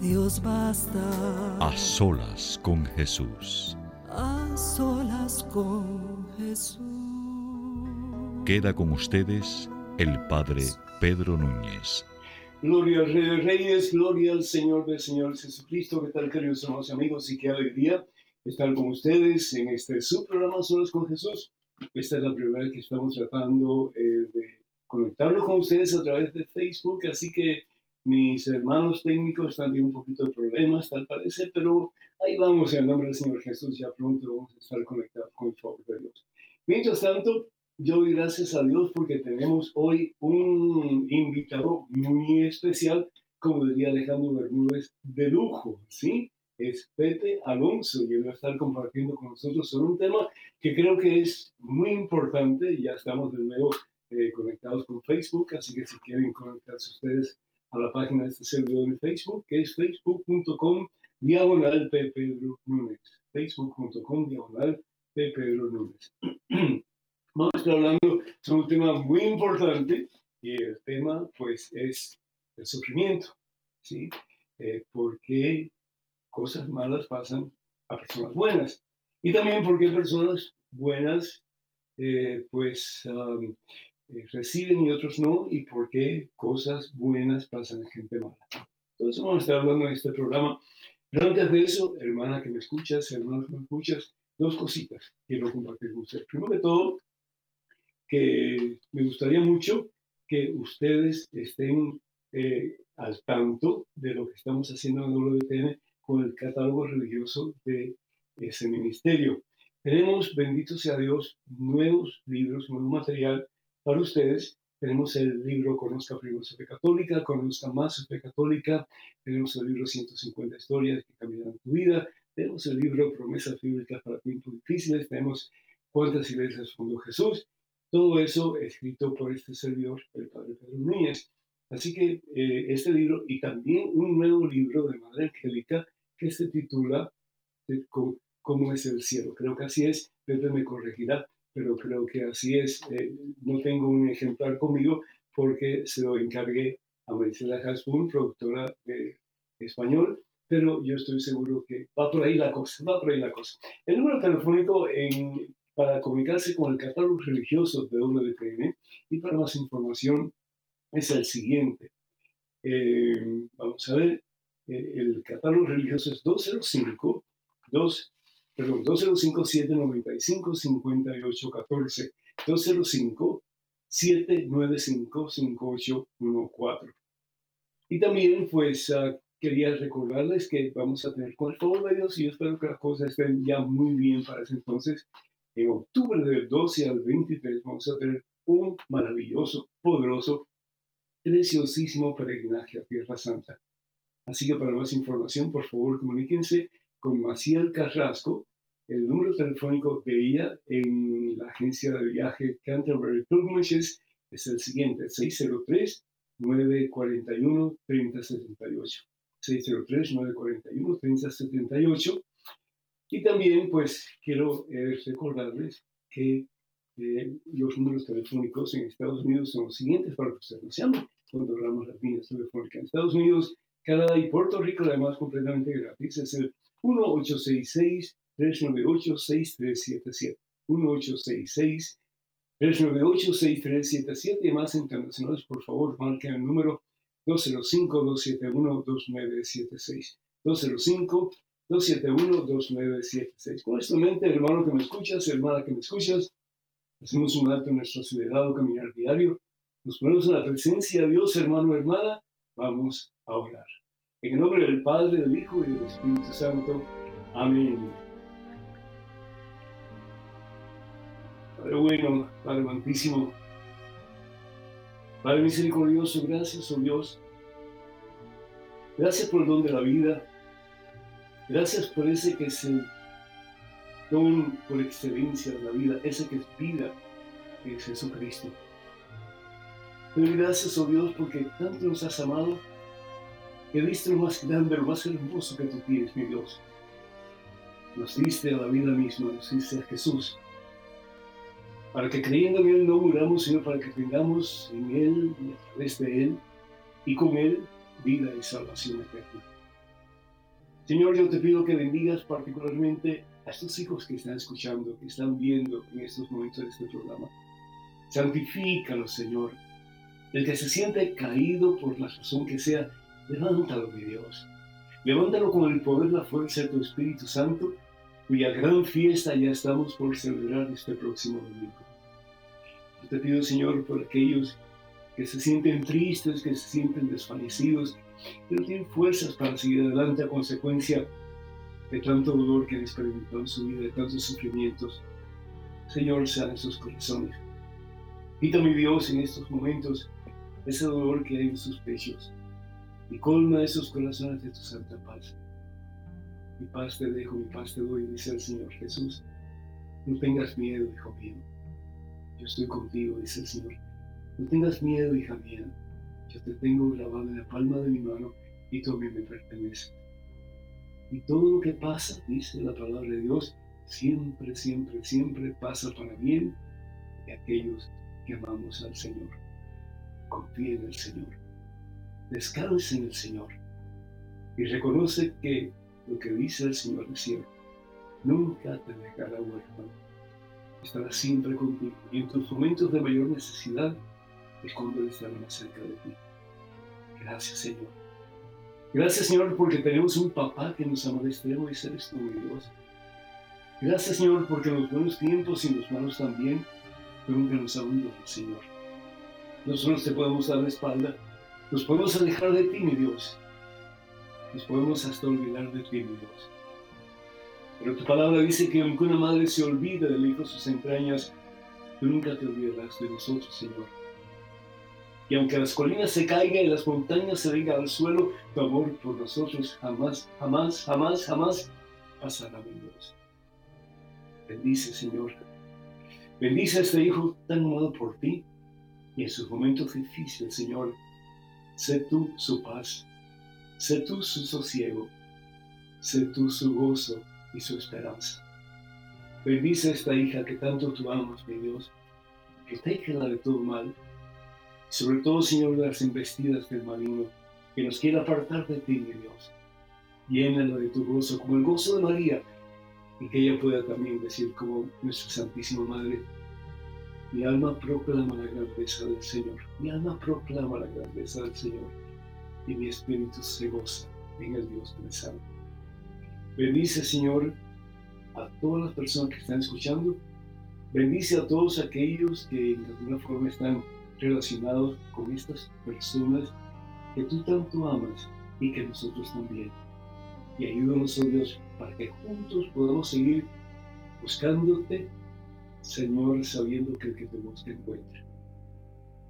Dios basta. A solas con Jesús. a solas con Jesús. Queda con ustedes el Padre Pedro Núñez. Gloria al Rey de Reyes, gloria al Señor de Señores Jesucristo. ¿Qué tal, queridos hermanos y amigos? Y qué alegría estar con ustedes en este su programa Solos con Jesús. Esta es la primera vez que estamos tratando eh, de conectarnos con ustedes a través de Facebook, así que mis hermanos técnicos están teniendo un poquito de problemas, tal parece, pero ahí vamos en el nombre del Señor Jesús. Ya pronto vamos a estar conectados con el favor de Dios. Mientras tanto, yo doy gracias a Dios porque tenemos hoy un invitado muy especial, como diría Alejandro Bermúdez, de lujo, ¿sí? Es Pepe Alonso y él va a estar compartiendo con nosotros sobre un tema que creo que es muy importante. Ya estamos de nuevo eh, conectados con Facebook, así que si quieren conectarse ustedes a la página de este servidor de Facebook, que es facebook.com diagonal Pedro Núñez. Facebook.com diagonal Pedro Núñez. Vamos a estar hablando sobre un tema muy importante y el tema pues es el sufrimiento, ¿sí? Eh, ¿Por qué cosas malas pasan a personas buenas? Y también por qué personas buenas eh, pues um, eh, reciben y otros no y por qué cosas buenas pasan a gente mala. Entonces vamos a estar hablando en este programa. Pero antes de eso, hermana que me escuchas, hermano que me escuchas, dos cositas quiero compartir con ustedes. Primero que todo, que me gustaría mucho que ustedes estén eh, al tanto de lo que estamos haciendo en WTN con el catálogo religioso de ese ministerio. Tenemos, bendito sea Dios, nuevos libros, nuevo material para ustedes. Tenemos el libro Conozca primero su fe católica, Conozca más su fe católica. Tenemos el libro 150 historias que cambiarán tu vida. Tenemos el libro Promesas bíblicas para tiempos difíciles. Tenemos cuántas iglesias fundó Jesús. Todo eso escrito por este servidor, el Padre Pedro Núñez. Así que eh, este libro y también un nuevo libro de Madre Angélica que se titula eh, ¿Cómo, ¿Cómo es el cielo? Creo que así es, Pepe me corregirá, pero creo que así es. Eh, no tengo un ejemplar conmigo porque se lo encargué a Maricela Hasbun, productora de español, pero yo estoy seguro que va por ahí la cosa, va por ahí la cosa. El número telefónico en, para comunicarse con el catálogo religioso de WTN y para más información es el siguiente. Eh, vamos a ver, eh, el catálogo religioso es 205 2, perdón, 205 795 5814 205 795 5814 y también pues uh, quería recordarles que vamos a tener con favor de y yo espero que las cosas estén ya muy bien para ese entonces en octubre del 12 al 23 vamos a tener un maravilloso, poderoso, preciosísimo peregrinaje a Tierra Santa. Así que para más información, por favor, comuníquense con Maciel Carrasco. El número telefónico de ella en la agencia de viaje Canterbury Pilgrimages es el siguiente, 603-941-3078. 603-941-3078. Y también, pues, quiero eh, recordarles que eh, los números telefónicos en Estados Unidos son los siguientes para que ustedes nos llamen cuando hablamos las líneas telefónicas. En Estados Unidos, Canadá y Puerto Rico, además completamente gratis, es el 1866-398-6377. 398-6377 y más internacionales, por favor, marquen el número 205-271-2976. 205-271-2976. Con esto en mente, hermano que me escuchas, hermana que me escuchas, hacemos un acto en nuestro acelerado caminar diario. Nos ponemos en la presencia de Dios, hermano, hermana. Vamos a orar. En el nombre del Padre, del Hijo y del Espíritu Santo. Amén. Padre bueno, Padre amantísimo, Padre misericordioso, gracias, oh Dios. Gracias por el don de la vida. Gracias por ese que es el don por excelencia de la vida, ese que es vida, que es Jesucristo. Pero gracias, oh Dios, porque tanto nos has amado que diste lo más grande, lo más hermoso que tú tienes, mi Dios. Nos diste a la vida misma, nos diste a Jesús para que creyendo en Él no muramos, sino para que tengamos en Él y a través de Él y con Él vida y salvación eterna. Señor, yo te pido que bendigas particularmente a estos hijos que están escuchando, que están viendo en estos momentos de este programa. Santifícalo, Señor. El que se siente caído por la razón que sea, levántalo, mi Dios. Levántalo con el poder, la fuerza de tu Espíritu Santo cuya gran fiesta ya estamos por celebrar este próximo domingo. Yo te pido, Señor, por aquellos que se sienten tristes, que se sienten desfallecidos, que tienen fuerzas para seguir adelante a consecuencia de tanto dolor que han experimentado en su vida, de tantos sufrimientos. Señor, sean esos corazones. Quita, mi Dios, en estos momentos ese dolor que hay en sus pechos y colma esos corazones de tu santa paz. Mi paz te dejo, mi paz te doy, dice el Señor Jesús. No tengas miedo, hijo mío. Yo estoy contigo, dice el Señor. No tengas miedo, hija mía. Yo te tengo grabado en la palma de mi mano y tú a mí me perteneces. Y todo lo que pasa, dice la palabra de Dios, siempre, siempre, siempre pasa para bien de aquellos que amamos al Señor. Confía en el Señor. Descansa en el Señor. Y reconoce que lo que dice el Señor es cierto. Nunca te dejará huérfano. Estará siempre contigo y en tus momentos de mayor necesidad es cuando Él estará más cerca de ti. Gracias, Señor. Gracias, Señor, porque tenemos un papá que nos ama de extremo y eres tú, mi Dios. Gracias, Señor, porque en los buenos tiempos y en los malos también, nunca nos abandonas, Señor. Nosotros te podemos dar la espalda, nos podemos alejar de ti, mi Dios, nos podemos hasta olvidar de ti, mi Dios. Pero tu palabra dice que aunque una madre se olvida del hijo de sus entrañas, tú nunca te olvidarás de nosotros, Señor. Y aunque las colinas se caigan y las montañas se vengan al suelo, tu amor por nosotros jamás, jamás, jamás, jamás pasará, mi Dios. Bendice, Señor. Bendice a este hijo tan amado por ti y en sus momentos difíciles, Señor. Sé tú su paz, Sé tú su sosiego, sé tú su gozo y su esperanza. Bendice esta hija que tanto tú amas, mi Dios, protégela de todo mal, sobre todo, Señor, de las embestidas del maligno, que nos quiera apartar de ti, mi Dios. Llénala de tu gozo, como el gozo de María, y que ella pueda también decir como nuestra Santísima Madre, mi alma proclama la grandeza del Señor, mi alma proclama la grandeza del Señor y mi espíritu se goza en el Dios que me. Bendice, Señor, a todas las personas que están escuchando. Bendice a todos aquellos que de alguna forma están relacionados con estas personas que tú tanto amas y que nosotros también. Y ayúdanos, oh Dios, para que juntos podamos seguir buscándote, Señor, sabiendo que el que te busca encuentra.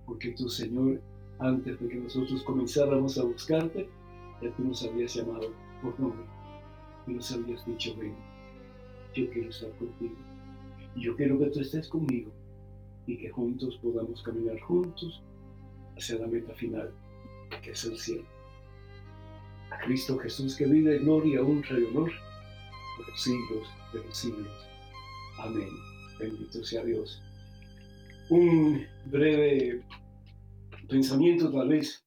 Porque tú, Señor, antes de que nosotros comenzáramos a buscarte, ya tú nos habías llamado por nombre y nos habías dicho, ven, yo quiero estar contigo. Yo quiero que tú estés conmigo y que juntos podamos caminar juntos hacia la meta final, que es el cielo. A Cristo Jesús que vive gloria, honra y honor por los siglos de los siglos. Amén. Bendito sea Dios. Un breve pensamiento tal vez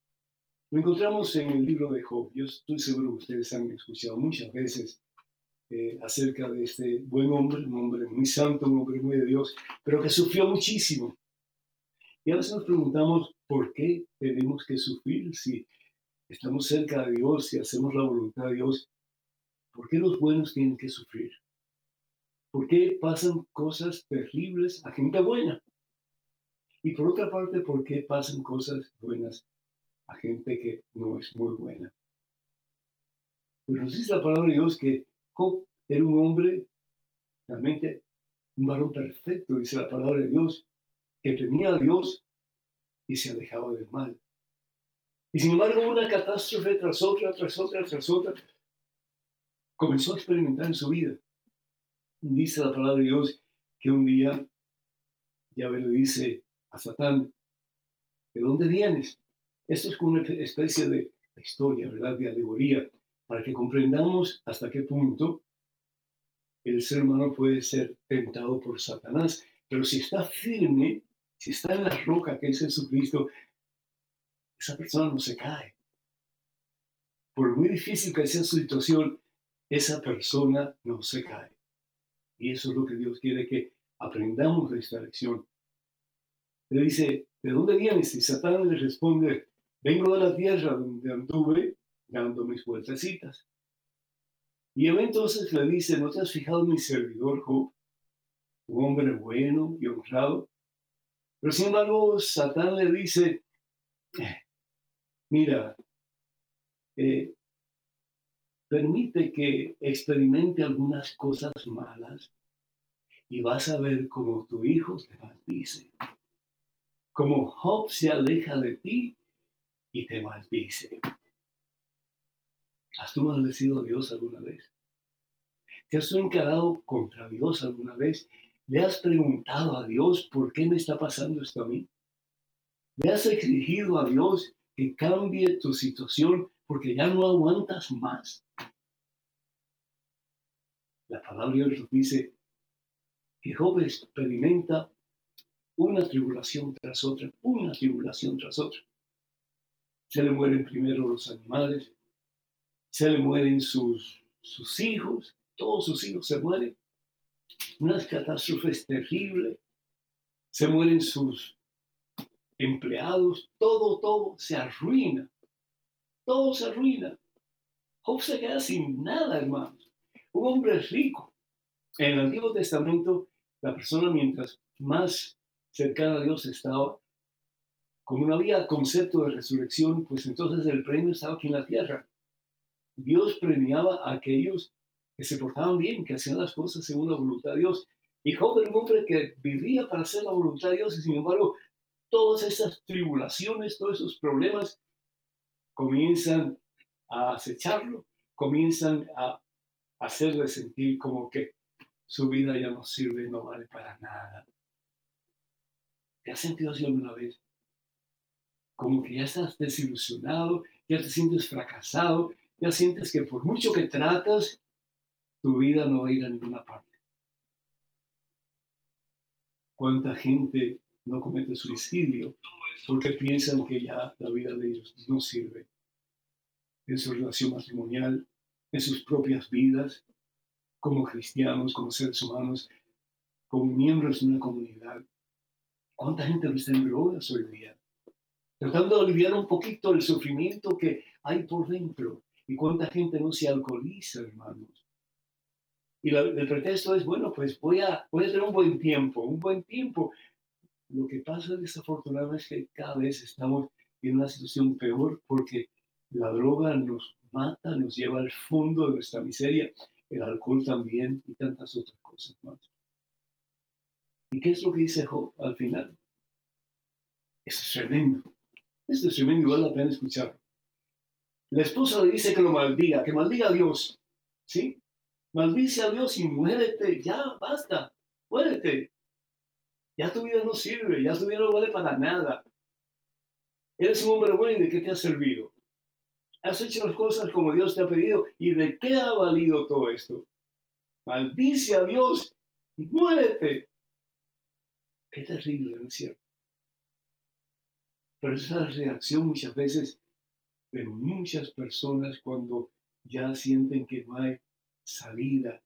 lo encontramos en el libro de Job. Yo estoy seguro que ustedes han escuchado muchas veces eh, acerca de este buen hombre, un hombre muy santo, un hombre muy de Dios, pero que sufrió muchísimo. Y a veces nos preguntamos por qué tenemos que sufrir si estamos cerca de Dios, si hacemos la voluntad de Dios. ¿Por qué los buenos tienen que sufrir? ¿Por qué pasan cosas terribles a gente buena? Y por otra parte, ¿por qué pasan cosas buenas a gente que no es muy buena? Pues nos dice la palabra de Dios que Job era un hombre realmente un varón perfecto, dice la palabra de Dios, que tenía a Dios y se alejaba del mal. Y sin embargo, una catástrofe tras otra, tras otra, tras otra, comenzó a experimentar en su vida. Dice la palabra de Dios que un día Yahvé le dice a Satán, ¿de dónde vienes? Esto es como una especie de historia, ¿verdad? De alegoría, para que comprendamos hasta qué punto el ser humano puede ser tentado por Satanás. Pero si está firme, si está en la roca que es Jesucristo, esa persona no se cae. Por muy difícil que sea su situación, esa persona no se cae. Y eso es lo que Dios quiere que aprendamos de esta lección. Le dice, ¿de dónde vienes? Y Satán le responde, vengo de la tierra donde anduve dando mis vueltecitas. Y entonces le dice, ¿no te has fijado en mi servidor Job? Un hombre bueno y honrado. Pero sin embargo, Satán le dice, mira, eh, permite que experimente algunas cosas malas y vas a ver cómo tu hijo te maldice. Como Job se aleja de ti y te maldice. ¿Has tú maldecido a Dios alguna vez? ¿Te has encarado contra Dios alguna vez? ¿Le has preguntado a Dios por qué me está pasando esto a mí? ¿Le has exigido a Dios que cambie tu situación porque ya no aguantas más? La palabra de Dios dice que Job experimenta una tribulación tras otra, una tribulación tras otra. Se le mueren primero los animales, se le mueren sus, sus hijos, todos sus hijos se mueren. Unas catástrofes terribles. Se mueren sus empleados, todo, todo se arruina. Todo se arruina. Job se queda sin nada, hermanos. Un hombre rico. En el Antiguo Testamento, la persona mientras más cercana a Dios estaba, como no había concepto de resurrección, pues entonces el premio estaba aquí en la tierra. Dios premiaba a aquellos que se portaban bien, que hacían las cosas según la voluntad de Dios. Y Job hombre que vivía para hacer la voluntad de Dios y sin embargo todas esas tribulaciones, todos esos problemas comienzan a acecharlo, comienzan a hacerle sentir como que su vida ya no sirve, no vale para nada. ¿Te has sentido así alguna vez? Como que ya estás desilusionado, ya te sientes fracasado, ya sientes que por mucho que tratas, tu vida no va a ir a ninguna parte. ¿Cuánta gente no comete suicidio porque piensan que ya la vida de ellos no sirve? En su relación matrimonial, en sus propias vidas, como cristianos, como seres humanos, como miembros de una comunidad. ¿Cuánta gente no está en drogas hoy? Tratando de aliviar un poquito el sufrimiento que hay por dentro. ¿Y cuánta gente no se alcoholiza, hermanos? Y el pretexto es, bueno, pues voy a, voy a tener un buen tiempo, un buen tiempo. Lo que pasa desafortunadamente es que cada vez estamos en una situación peor porque la droga nos mata, nos lleva al fondo de nuestra miseria, el alcohol también y tantas otras cosas más. ¿Y qué es lo que dice Job al final? Es tremendo. Esto es tremendo, vale la pena escucharlo. La esposa le dice que lo maldiga, que maldiga a Dios. ¿Sí? Maldice a Dios y muérete, ya, basta, muérete. Ya tu vida no sirve, ya tu vida no vale para nada. Eres un hombre bueno y de qué te ha servido. Has hecho las cosas como Dios te ha pedido y de qué ha valido todo esto. Maldice a Dios y muérete. Qué terrible, ¿no es cierto? Pero esa reacción muchas veces de muchas personas cuando ya sienten que no hay salida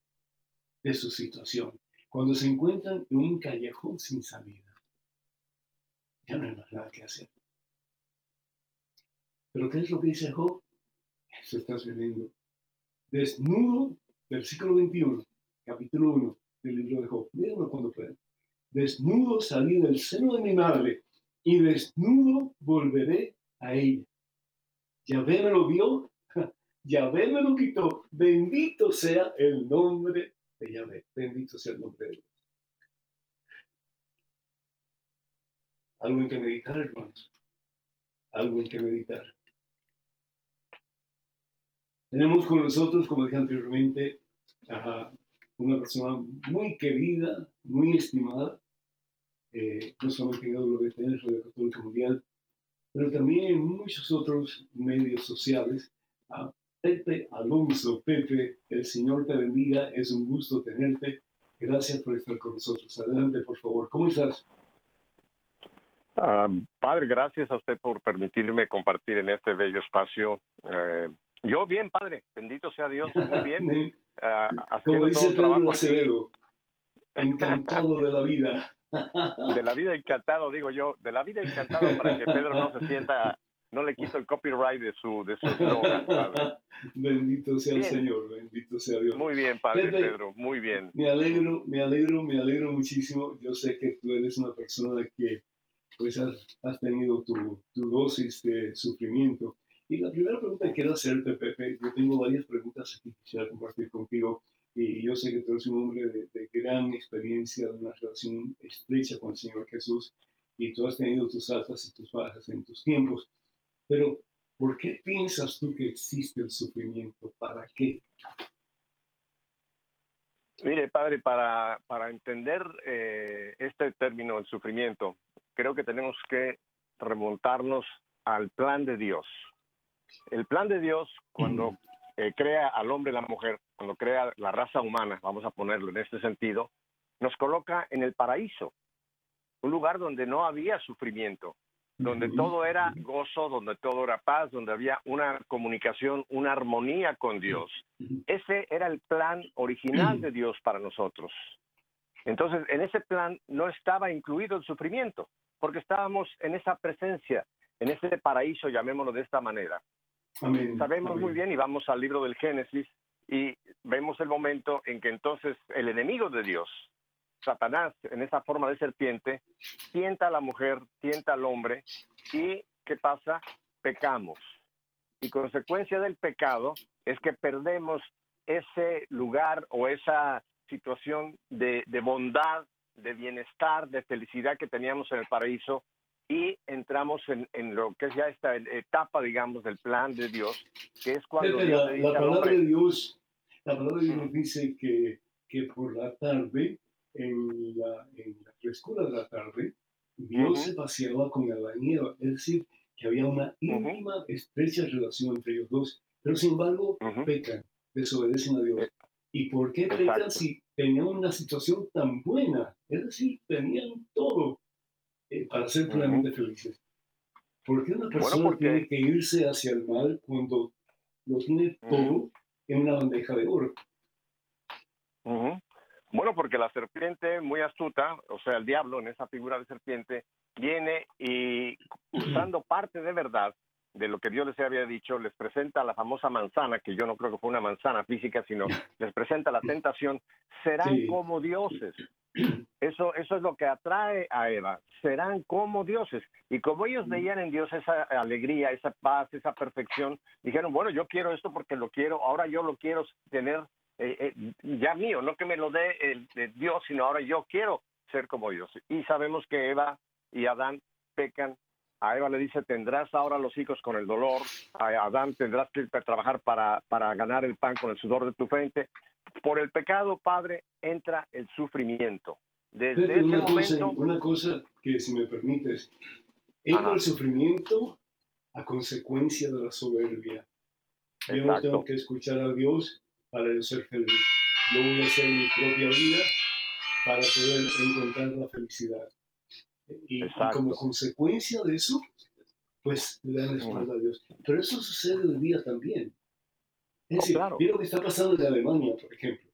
de su situación. Cuando se encuentran en un callejón sin salida, ya no hay más nada que hacer. Pero ¿qué es lo que dice Job? Eso estás viviendo. Desnudo, versículo 21, capítulo 1 del libro de Job. Mírenlo cuando puedan. Desnudo salí del seno de mi madre y desnudo volveré a ella. Yahvé me lo vio, Yahvé me lo quitó. Bendito sea el nombre de Yahvé. Bendito sea el nombre de Dios. Algo en que meditar, hermanos. Algo en que meditar. Tenemos con nosotros, como dije anteriormente, a una persona muy querida, muy estimada, eh, no solamente en WTN, Radio Católica Mundial, pero también en muchos otros medios sociales. A Pepe Alonso, Pepe, el Señor te bendiga, es un gusto tenerte. Gracias por estar con nosotros. Adelante, por favor. ¿Cómo estás? Ah, padre, gracias a usted por permitirme compartir en este bello espacio. Eh, yo bien, padre, bendito sea Dios, muy bien. Uh, Como dice Pedro Acevedo, encantado de la vida. De la vida encantado, digo yo, de la vida encantado para que Pedro no se sienta, no le quito el copyright de su, de su Bendito sea el Señor, bendito sea Dios. Muy bien, Padre Pedro, muy bien. Me alegro, me alegro, me alegro muchísimo. Yo sé que tú eres una persona que pues has, has tenido tu, tu dosis de sufrimiento y la primera pregunta que quiero hacerte, Pepe, yo tengo varias preguntas que quisiera compartir contigo. Y yo sé que tú eres un hombre de, gran experiencia, de una relación estrecha con el Señor Jesús, y tú has tenido tus altas y tus bajas en tus tiempos. Pero, ¿por qué piensas tú que existe el sufrimiento? ¿Para qué? Mire, padre, para, para entender eh, este término, el sufrimiento, creo que tenemos que remontarnos al plan de Dios. El plan de Dios, cuando eh, crea al hombre y la mujer, cuando crea la raza humana, vamos a ponerlo en este sentido, nos coloca en el paraíso, un lugar donde no había sufrimiento, donde todo era gozo, donde todo era paz, donde había una comunicación, una armonía con Dios. Ese era el plan original de Dios para nosotros. Entonces, en ese plan no estaba incluido el sufrimiento, porque estábamos en esa presencia, en ese paraíso, llamémoslo de esta manera. Sabemos muy bien y vamos al libro del Génesis y vemos el momento en que entonces el enemigo de Dios, Satanás, en esa forma de serpiente, tienta a la mujer, tienta al hombre y ¿qué pasa? Pecamos. Y consecuencia del pecado es que perdemos ese lugar o esa situación de, de bondad, de bienestar, de felicidad que teníamos en el paraíso y entramos en, en, lo que es ya esta etapa, digamos, del plan de Dios, que es cuando la, la, palabra de Dios, la palabra de Dios dice que, que por la tarde, en la, en la frescura de la tarde, Dios se paseaba con la nieve, es decir, que había una íntima, estrecha relación entre ellos dos, pero sin embargo pecan, desobedecen a Dios. Eh, ¿Y por qué pecan si tenían una situación tan buena? Es decir, tenían todo eh, para ser plenamente felices. ¿Por qué una persona tiene que irse hacia el mal cuando lo tiene todo en una bandeja de oro? Bueno, porque la serpiente, muy astuta, o sea, el diablo en esa figura de serpiente, viene y usando parte de verdad de lo que Dios les había dicho, les presenta la famosa manzana, que yo no creo que fue una manzana física, sino les presenta la tentación, serán como dioses. Eso, eso es lo que atrae a Eva. Serán como dioses. Y como ellos veían en Dios esa alegría, esa paz, esa perfección, dijeron, bueno, yo quiero esto porque lo quiero, ahora yo lo quiero tener eh, eh, ya mío, no que me lo dé el, Dios, sino ahora yo quiero ser como Dios. Y sabemos que Eva y Adán pecan. A Eva le dice, tendrás ahora los hijos con el dolor. A Adán tendrás que trabajar para, para ganar el pan con el sudor de tu frente. Por el pecado, Padre, entra el sufrimiento. Desde una, cosa, una cosa que, si me permites, entra el sufrimiento a consecuencia de la soberbia. Yo no tengo que escuchar a Dios para ser feliz. Yo voy a hacer mi propia vida para poder encontrar la felicidad. Y, como consecuencia de eso, pues le dan espalda a Dios. Pero eso sucede hoy día también. Es decir, mira lo que está pasando en Alemania, por ejemplo.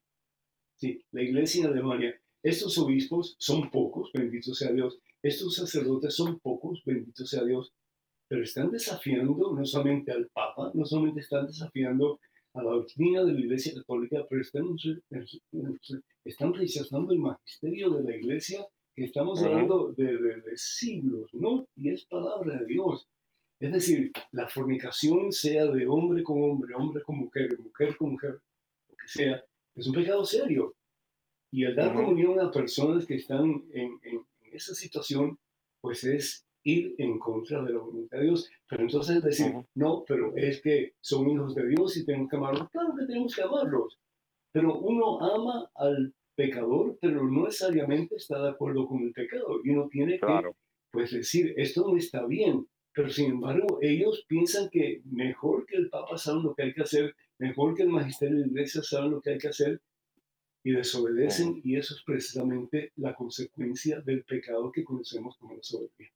Sí, la iglesia en Alemania. Estos obispos son pocos, bendito sea Dios. Estos sacerdotes son pocos, bendito sea Dios. Pero están desafiando no solamente al Papa, no solamente están desafiando a la doctrina de la Iglesia Católica, pero están, están rechazando el magisterio de la Iglesia estamos hablando de, de, siglos, ¿no? Y es palabra de Dios. Es decir, la fornicación sea de hombre con hombre, hombre con mujer, mujer con mujer, lo que sea, es un pecado serio. Y el dar comunión a personas que están en, en, esa situación, pues es ir en contra de la voluntad de Dios. Pero entonces decir, no, pero es que son hijos de Dios y tenemos que amarlos. Claro que tenemos que amarlos. Pero uno ama al pecador, pero no necesariamente está de acuerdo con el pecado. Y uno tiene que pues, decir, esto no está bien. Pero sin embargo, ellos piensan que mejor que el Papa sabe lo que hay que hacer, mejor que el magisterio de la iglesia sabe lo que hay que hacer, y desobedecen, y eso es precisamente la consecuencia del pecado que conocemos como la soberbia.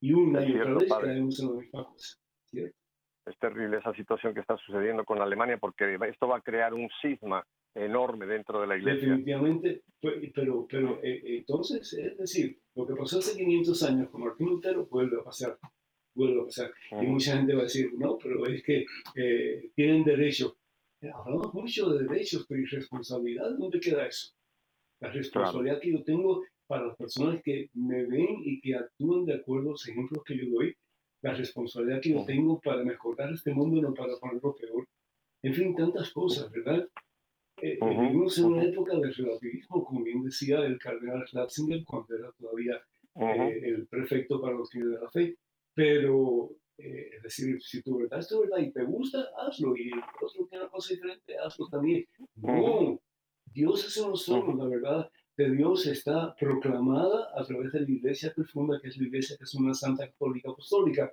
Y una y otra vez caemos en la misma cosa. Es terrible esa situación que está sucediendo con Alemania porque esto va a crear un cisma enorme dentro de la iglesia. Definitivamente, pero, pero eh, entonces, es decir, lo que pasó hace 500 años con Martín Lutero vuelve a pasar, vuelve a pasar. Y mucha gente va a decir, no, pero es que eh, tienen derecho. Eh, hablamos mucho de derechos, pero ¿y responsabilidad? ¿Dónde queda eso? La responsabilidad que yo tengo para las personas que me ven y que actúan de acuerdo a los ejemplos que yo doy, la responsabilidad que yo tengo para mejorar este mundo, no para ponerlo peor. En fin, tantas cosas, ¿verdad? Eh, vivimos en una época de relativismo, como bien decía el cardenal Ratzinger cuando era todavía eh, el prefecto para los fines de la fe. Pero, eh, es decir, si tu verdad es tu verdad y te gusta, hazlo. Y otro tiene una cosa diferente, hazlo también. No, Dios es en nosotros, la verdad de Dios está proclamada a través de la iglesia que funda, que es la iglesia que es una santa católica apostólica.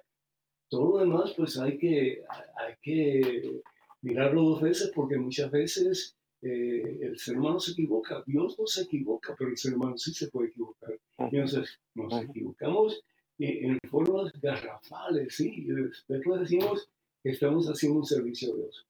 Todo lo demás, pues hay que, hay que mirarlo dos veces porque muchas veces eh, el ser humano se equivoca, Dios no se equivoca, pero el ser humano sí se puede equivocar. Entonces nos equivocamos en, formas garrafales, ¿sí? Después decimos que estamos haciendo un servicio a Dios.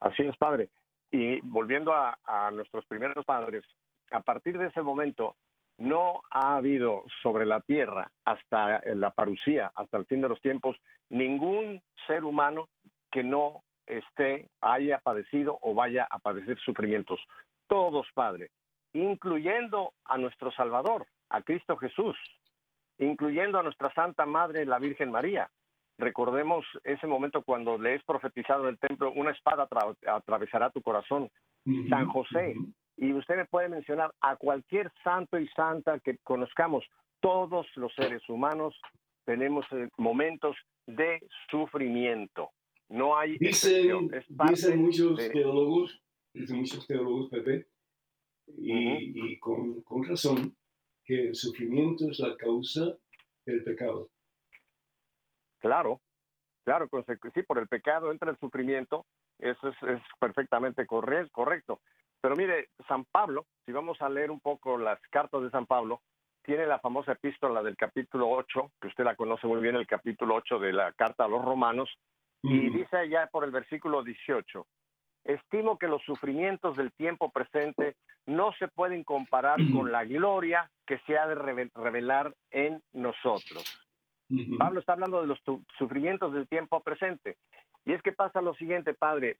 Así es, Padre. Y volviendo a, a nuestros primeros padres, a partir de ese momento no ha habido sobre la tierra hasta la parucía, hasta el fin de los tiempos, ningún ser humano que no esté, haya padecido o vaya a padecer sufrimientos. Todos, Padre, incluyendo a nuestro Salvador, a Cristo Jesús, incluyendo a nuestra Santa Madre, la Virgen María. Recordemos ese momento cuando le es profetizado en el templo, una espada atravesará tu corazón. San José, y usted me puede mencionar a cualquier santo y santa que conozcamos, todos los seres humanos tenemos eh, momentos de sufrimiento. No hay dicen, dicen muchos teólogos, dicen muchos teólogos, Pepe, y, con, con, razón, que el sufrimiento es la causa del pecado. Claro, claro, sí, por el pecado entra el sufrimiento, eso es, es perfectamente correcto. Pero mire, San Pablo, si vamos a leer un poco las cartas de San Pablo, tiene la famosa epístola del capítulo 8, que usted la conoce muy bien, el capítulo 8 de la carta a los romanos, y dice allá por el versículo 18, estimo que los sufrimientos del tiempo presente no se pueden comparar con la gloria que se ha de revelar en nosotros. Pablo está hablando de los sufrimientos del tiempo presente. Y es que pasa lo siguiente, Padre,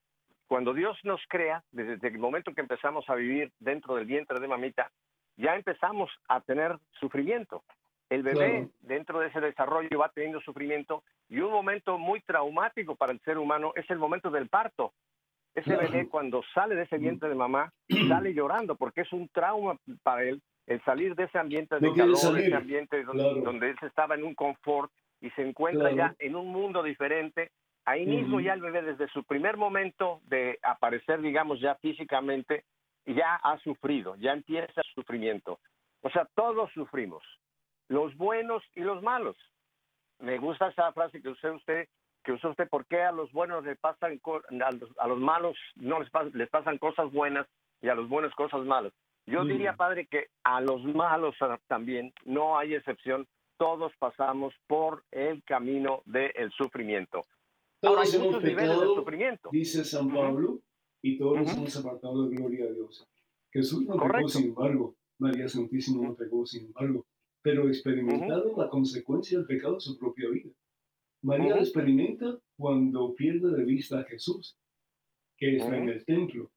cuando Dios nos crea, desde el momento que empezamos a vivir dentro del vientre de mamita, ya empezamos a tener sufrimiento. El bebé dentro de ese desarrollo va teniendo sufrimiento y un momento muy traumático para el ser humano es el momento del parto. Ese bebé cuando sale de ese vientre de mamá sale llorando porque es un trauma para él el salir de ese ambiente de calor, ese ambiente donde, él estaba en un confort y se encuentra ya en un mundo diferente. Ahí mismo ya el bebé desde su primer momento de aparecer, digamos, ya físicamente, ya ha sufrido, ya empieza el sufrimiento. O sea, todos sufrimos los buenos y los malos. Me gusta esa frase que usó usted, que usó usted, ¿por qué a los buenos les pasan, a los, malos no les, les pasan cosas buenas y a los buenos cosas malas? Yo diría, padre, que a los malos también no hay excepción, todos pasamos por el camino del sufrimiento. Todos hemos pecado, dice San Pablo, y todos nos hemos apartado de gloria a Dios. Jesús no pecó, sin embargo. María Santísima no pecó, sin embargo. Pero experimentaron la consecuencia del pecado en su propia vida. María experimenta cuando pierde de vista a Jesús, que está en el templo.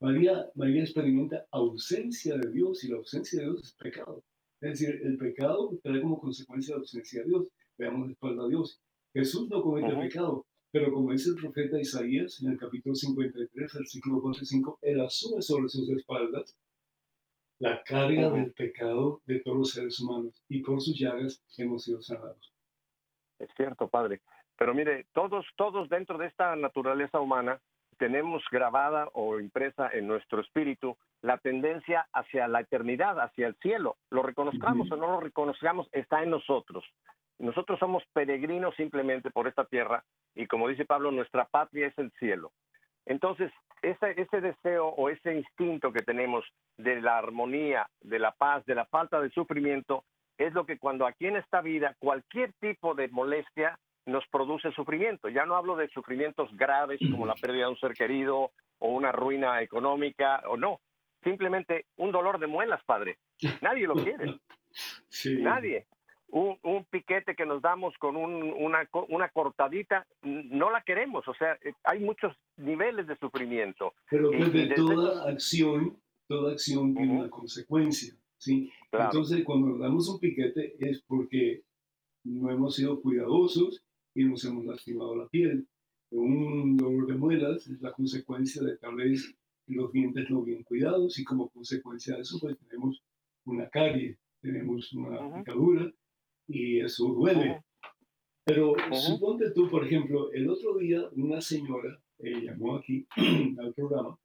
María, María experimenta ausencia de Dios y la ausencia de Dios es pecado. Es decir, el pecado trae como consecuencia la ausencia de Dios. Veamos la espalda a Dios. Jesús no comete pecado, pero como dice el profeta Isaías en el capítulo 53, versículo 4 y 5, él asume sobre sus espaldas la carga del pecado de todos los seres humanos y por sus llagas hemos sido sanados. Es cierto, Padre. Pero mire, todos, todos dentro de esta naturaleza humana tenemos grabada o impresa en nuestro espíritu la tendencia hacia la eternidad, hacia el cielo. Lo reconozcamos o no lo reconozcamos, está en nosotros. Nosotros somos peregrinos simplemente por esta tierra y como dice Pablo, nuestra patria es el cielo. Entonces, ese, ese deseo o ese instinto que tenemos de la armonía, de la paz, de la falta de sufrimiento, es lo que cuando aquí en esta vida cualquier tipo de molestia nos produce sufrimiento. Ya no hablo de sufrimientos graves como la pérdida de un ser querido o una ruina económica o no. Simplemente un dolor de muelas, padre. Nadie lo quiere. Nadie un, piquete que nos damos con una, una cortadita, no la queremos. O sea, eh, hay muchos niveles de sufrimiento. Pero desde toda acción, toda acción tiene una consecuencia. ¿sí? Entonces, cuando damos un piquete es porque no hemos sido cuidadosos y nos hemos lastimado la piel. Un dolor de muelas es la consecuencia de tal vez los dientes no bien cuidados y como consecuencia de eso pues tenemos una carie, tenemos una picadura y eso duele. Pero suponte tú, por ejemplo, el otro día una señora eh, llamó aquí al programa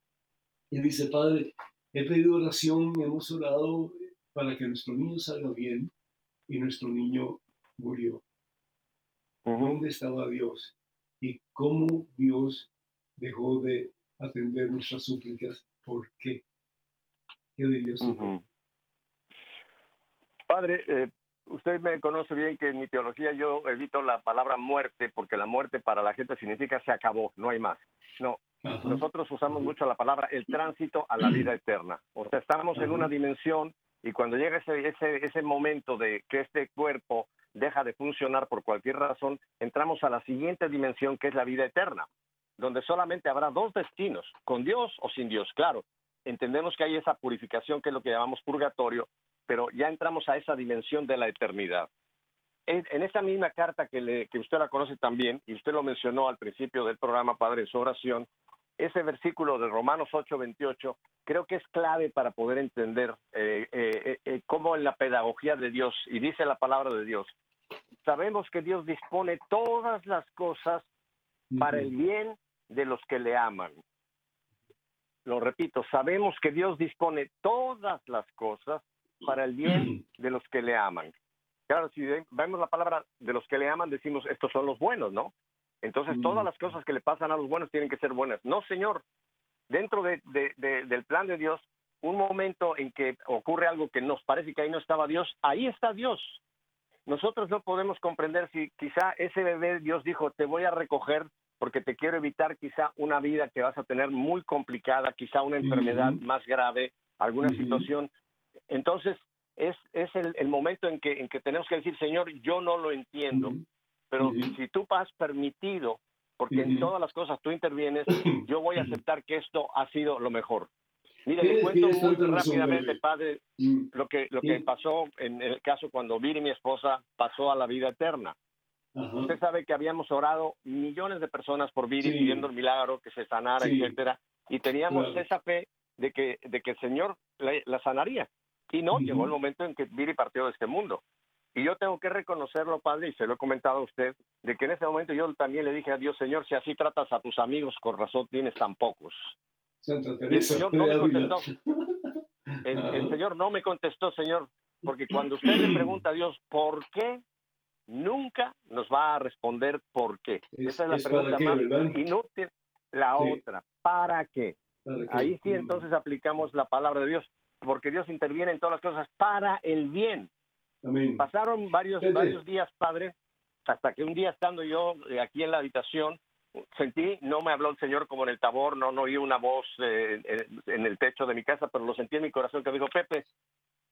y dice, padre, he pedido oración, hemos orado para que nuestro niño salga bien y nuestro niño murió. ¿Dónde estaba Dios? ¿Y cómo Dios dejó de atender nuestras súplicas? ¿Por qué? ¿Qué diría Padre, eh, usted me conoce bien que en mi teología yo evito la palabra muerte porque la muerte para la gente significa se acabó, no hay más. No, nosotros usamos mucho la palabra el tránsito a la vida eterna. O sea, estamos en una dimensión y cuando llega ese, ese, ese momento de que este cuerpo deja de funcionar por cualquier razón, entramos a la siguiente dimensión que es la vida eterna, donde solamente habrá dos destinos, con Dios o sin Dios. Claro, entendemos que hay esa purificación que es lo que llamamos purgatorio, pero ya entramos a esa dimensión de la eternidad. En, esa misma carta que, le, que usted la conoce también, y usted lo mencionó al principio del programa, Padre, en su oración, ese versículo de Romanos 8:28 creo que es clave para poder entender eh, eh, eh, cómo en la pedagogía de Dios, y dice la palabra de Dios, sabemos que Dios dispone todas las cosas para el bien de los que le aman. Lo repito, sabemos que Dios dispone todas las cosas para el bien de los que le aman. Claro, si vemos la palabra de los que le aman, decimos, estos son los buenos, ¿no? Entonces, todas las cosas que le pasan a los buenos tienen que ser buenas. No, Señor, dentro de, del plan de Dios, un momento en que ocurre algo que nos parece que ahí no estaba Dios, ahí está Dios. Nosotros no podemos comprender si quizá ese bebé Dios dijo, te voy a recoger porque te quiero evitar quizá una vida que vas a tener muy complicada, quizá una enfermedad más grave, alguna situación entonces, es, es el, momento en que, en que tenemos que decir, Señor, yo no lo entiendo, pero si tú has permitido, porque en todas las cosas tú intervienes, yo voy a aceptar que esto ha sido lo mejor. Mire, le cuento muy rápidamente, padre, mm. lo que, lo que pasó en el caso cuando Viri, mi esposa, pasó a la vida eterna. Usted sabe que habíamos orado millones de personas por Viri pidiendo el milagro, que se sanara, etcétera, y teníamos esa fe de que, de que el Señor la sanaría. Y no, llegó el momento en que Viri partió de este mundo. Y yo tengo que reconocerlo, padre, y se lo he comentado a usted, de que en ese momento yo también le dije a Dios, Señor, si así tratas a tus amigos, con razón tienes tan pocos. el Señor no me contestó. El, Señor no me contestó, Señor, porque cuando usted le pregunta a Dios, ¿por qué? Nunca nos va a responder por qué. Esa es la pregunta más inútil. La otra, ¿para qué? Ahí sí entonces aplicamos la palabra de Dios porque Dios interviene en todas las cosas para el bien. Pasaron varios, varios días, Padre, hasta que un día estando yo eh, aquí en la habitación, sentí, no me habló el Señor como en el tabor, no, no oí una voz eh, en, el techo de mi casa, pero lo sentí en mi corazón que dijo, Pepe,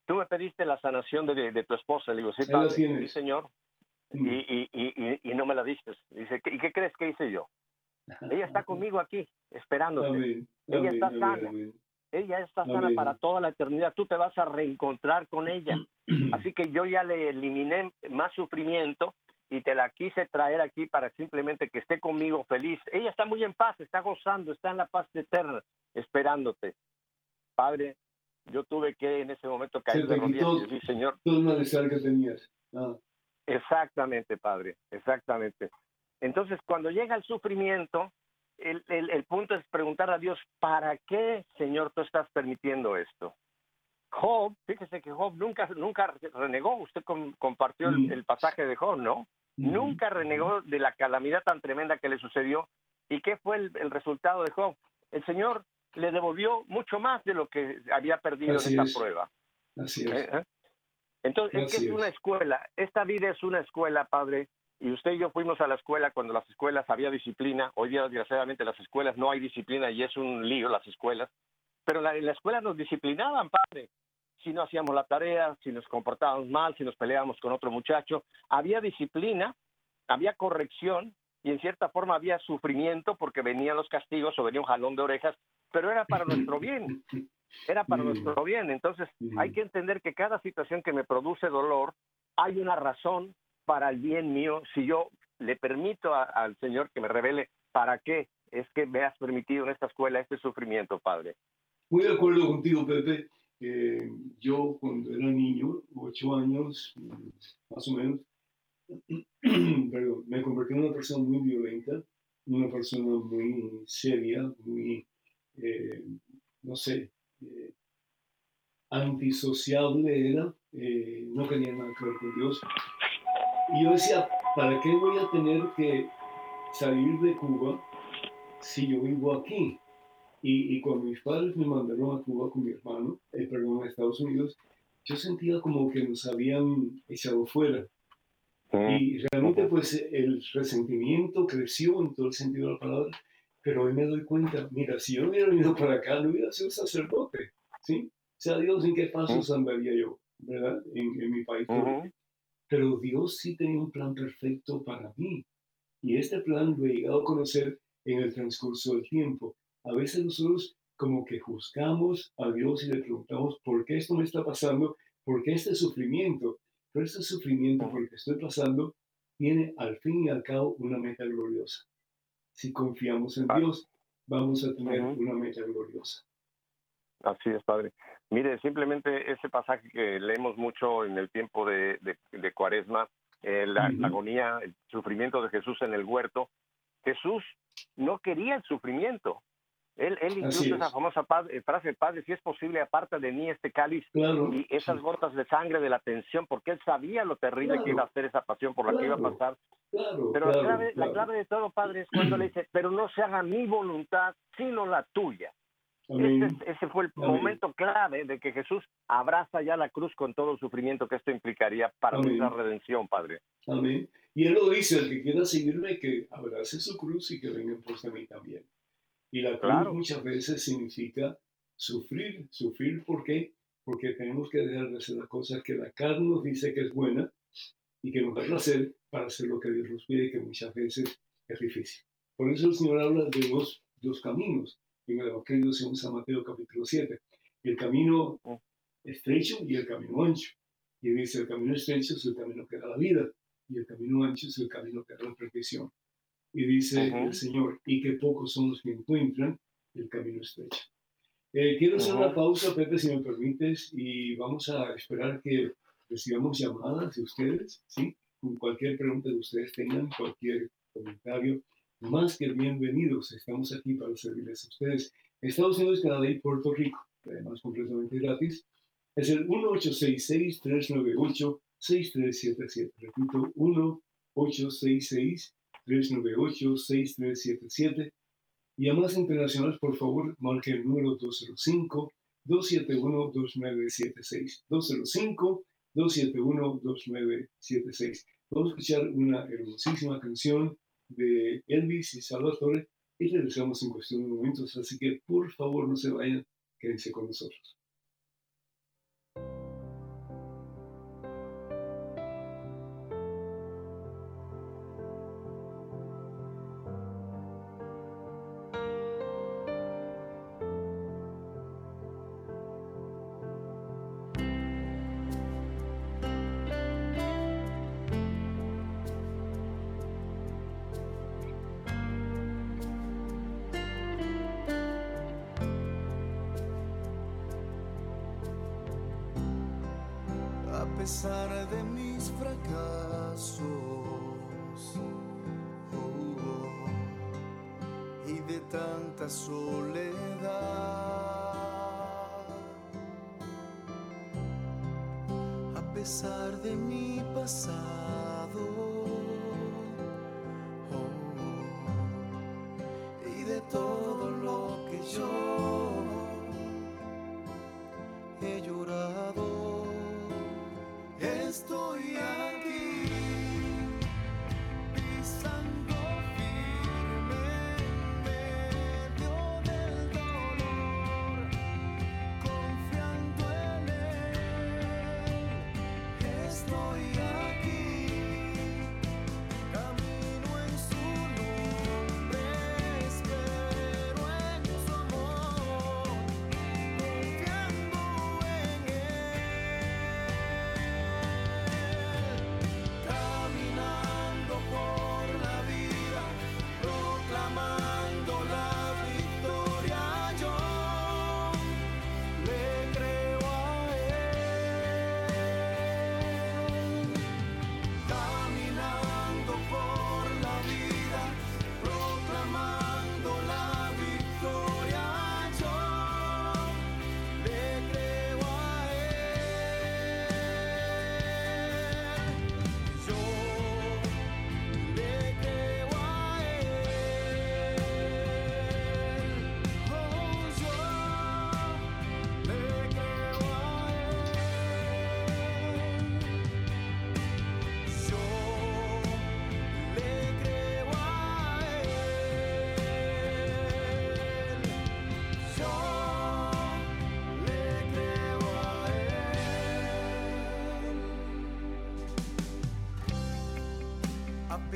tú me pediste la sanación de, tu esposa. Le digo, sí, padre, sí, Señor. Mm. Y, y, y, no me la diste. Dice, ¿y qué crees que hice yo? Ella está conmigo aquí, esperándote. Ella está sana. Ella está sana para toda la eternidad. Tú te vas a reencontrar con ella. Así que yo ya le eliminé más sufrimiento y te la quise traer aquí para simplemente que esté conmigo feliz. Ella está muy en paz, está gozando, está en la paz eterna, esperándote. Padre, yo tuve que en ese momento caer de rodillas y decir, Señor. Todo malestar que tenías. Ah. Exactamente, Padre, exactamente. Entonces, cuando llega el sufrimiento, el, el, punto es preguntar a Dios, ¿para qué, Señor, tú estás permitiendo esto? Job, fíjese que Job nunca, nunca renegó, usted compartió el, pasaje de Job, ¿no? Nunca renegó de la calamidad tan tremenda que le sucedió. ¿Y qué fue el, resultado de Job? El Señor le devolvió mucho más de lo que había perdido en esta prueba. Así es. ¿Eh? Entonces, es, es una escuela. Esta vida es una escuela, Padre. Y usted y yo fuimos a la escuela cuando las escuelas había disciplina. Hoy día, desgraciadamente, las escuelas no hay disciplina y es un lío las escuelas. Pero en la escuela nos disciplinaban, padre. Si no hacíamos la tarea, si nos comportábamos mal, si nos peleábamos con otro muchacho. Había disciplina, había corrección y en cierta forma había sufrimiento porque venían los castigos o venía un jalón de orejas, pero era para nuestro bien. Era para nuestro bien. Entonces hay que entender que cada situación que me produce dolor, hay una razón, para el bien mío si yo le permito al Señor que me revele para qué es que me has permitido en esta escuela este sufrimiento, Padre. Muy de acuerdo contigo, Pepe. yo cuando era niño, ocho años, más o menos, me convertí en una persona muy violenta, una persona muy seria, muy, eh, no sé, eh, antisociable era, eh, no tenía nada que ver con Dios. Y yo decía, ¿para qué voy a tener que salir de Cuba si yo vivo aquí? Y, y cuando mis padres me mandaron a Cuba con mi hermano, eh, perdón, a Estados Unidos, yo sentía como que nos habían echado fuera. Y realmente pues el resentimiento creció en todo el sentido de la palabra, pero hoy me doy cuenta, mira, si yo hubiera venido para acá, no hubiera sido sacerdote, ¿sí? O sea, Dios, ¿en qué pasos andaría yo, verdad? En, en mi país. Pero Dios sí tenía un plan perfecto para mí. Y este plan lo he llegado a conocer en el transcurso del tiempo. A veces nosotros como que juzgamos a Dios y le preguntamos, ¿por qué esto me está pasando? ¿Por qué este sufrimiento? Pero este sufrimiento por el que estoy pasando tiene al fin y al cabo una meta gloriosa. Si confiamos en Dios, vamos a tener una meta gloriosa. Así es, Padre. Mire, simplemente ese pasaje que leemos mucho en el tiempo de, de, Cuaresma, eh, la, agonía, el sufrimiento de Jesús en el huerto, Jesús no quería el sufrimiento. Él, él incluso esa famosa eh, frase, Padre, si es posible, aparta de mí este cáliz y esas gotas de sangre de la tensión, porque él sabía lo terrible que iba a ser esa pasión por la que iba a pasar. Pero la clave, la clave de todo, Padre, es cuando le dice, pero no se haga mi voluntad, sino la tuya. Ese, fue el momento clave de que Jesús abraza ya la cruz con todo el sufrimiento que esto implicaría para nuestra redención, Padre. Amén. Y Él lo dice, el que quiera seguirme, que abrace su cruz y que venga en pos de mí también. Y la cruz muchas veces significa sufrir. ¿Sufrir por qué? Porque tenemos que dejar de hacer las cosas que la carne nos dice que es buena y que nos da placer para hacer lo que Dios nos pide, que muchas veces es difícil. Por eso el Señor habla de los dos caminos en el Evangelio según San Mateo capítulo 7. El camino estrecho y el camino ancho. Y dice, el camino estrecho es el camino que da la vida y el camino ancho es el camino que da la perfección. Y dice el Señor, y que pocos son los que encuentran el camino estrecho. Eh, quiero hacer una pausa, Pepe, si me permites, y vamos a esperar que recibamos llamadas de ustedes, ¿sí? Con cualquier pregunta que ustedes tengan, cualquier comentario más que bienvenidos. Estamos aquí para servirles a ustedes. Estados Unidos, Canadá y Puerto Rico, además completamente gratis. Es el 1866-398-6377. Repito, 1866-398-6377. Y a más internacionales, por favor, marque el número 205-271-2976. 205-271-2976. Vamos a escuchar una hermosísima canción de Elvis y Salvatore y regresamos en cuestión de momentos. Así que por favor no se vayan, quédense con nosotros.